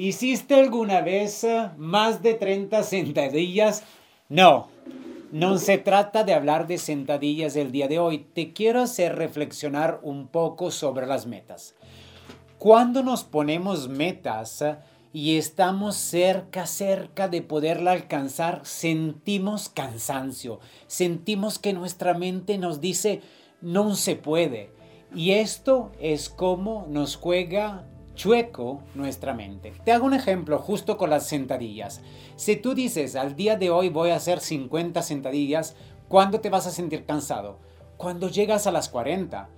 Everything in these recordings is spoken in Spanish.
¿Hiciste alguna vez eh, más de 30 sentadillas? No, no se trata de hablar de sentadillas el día de hoy. Te quiero hacer reflexionar un poco sobre las metas. Cuando nos ponemos metas eh, y estamos cerca, cerca de poderla alcanzar, sentimos cansancio, sentimos que nuestra mente nos dice, no se puede. Y esto es como nos juega chueco nuestra mente. Te hago un ejemplo justo con las sentadillas. Si tú dices, al día de hoy voy a hacer 50 sentadillas, ¿cuándo te vas a sentir cansado? Cuando llegas a las 40.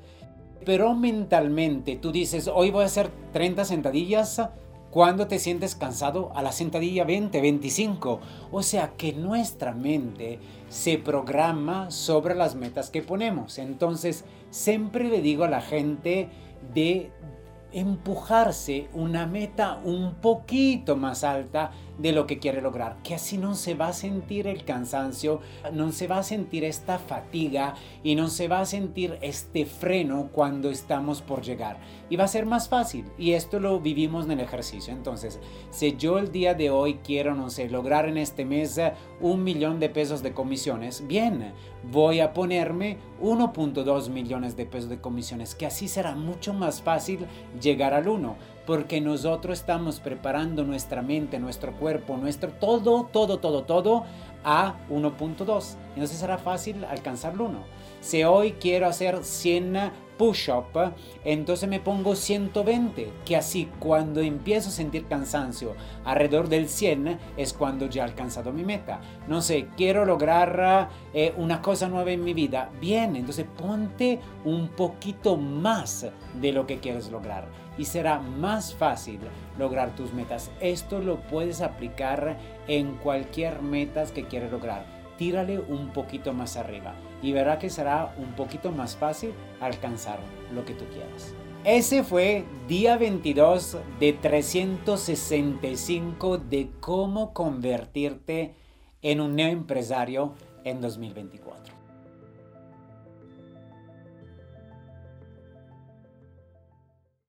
Pero mentalmente tú dices, hoy voy a hacer 30 sentadillas, ¿Cuándo te sientes cansado? A la sentadilla 20, 25. O sea que nuestra mente se programa sobre las metas que ponemos. Entonces, siempre le digo a la gente de empujarse una meta un poquito más alta de lo que quiere lograr, que así no se va a sentir el cansancio, no se va a sentir esta fatiga y no se va a sentir este freno cuando estamos por llegar. Y va a ser más fácil y esto lo vivimos en el ejercicio. Entonces, si yo el día de hoy quiero, no sé, lograr en este mes un millón de pesos de comisiones, bien, voy a ponerme 1.2 millones de pesos de comisiones, que así será mucho más fácil llegar al 1 porque nosotros estamos preparando nuestra mente, nuestro cuerpo, nuestro todo, todo, todo, todo a 1.2. Entonces será fácil alcanzar el 1. Si hoy quiero hacer 100 push-up, entonces me pongo 120, que así cuando empiezo a sentir cansancio alrededor del 100 es cuando ya he alcanzado mi meta. No sé, quiero lograr eh, una cosa nueva en mi vida. Bien, entonces ponte un poquito más de lo que quieres lograr y será más fácil lograr tus metas. Esto lo puedes aplicar en cualquier metas que quieres lograr tírale un poquito más arriba y verá que será un poquito más fácil alcanzar lo que tú quieras. Ese fue día 22 de 365 de cómo convertirte en un neoempresario en 2024.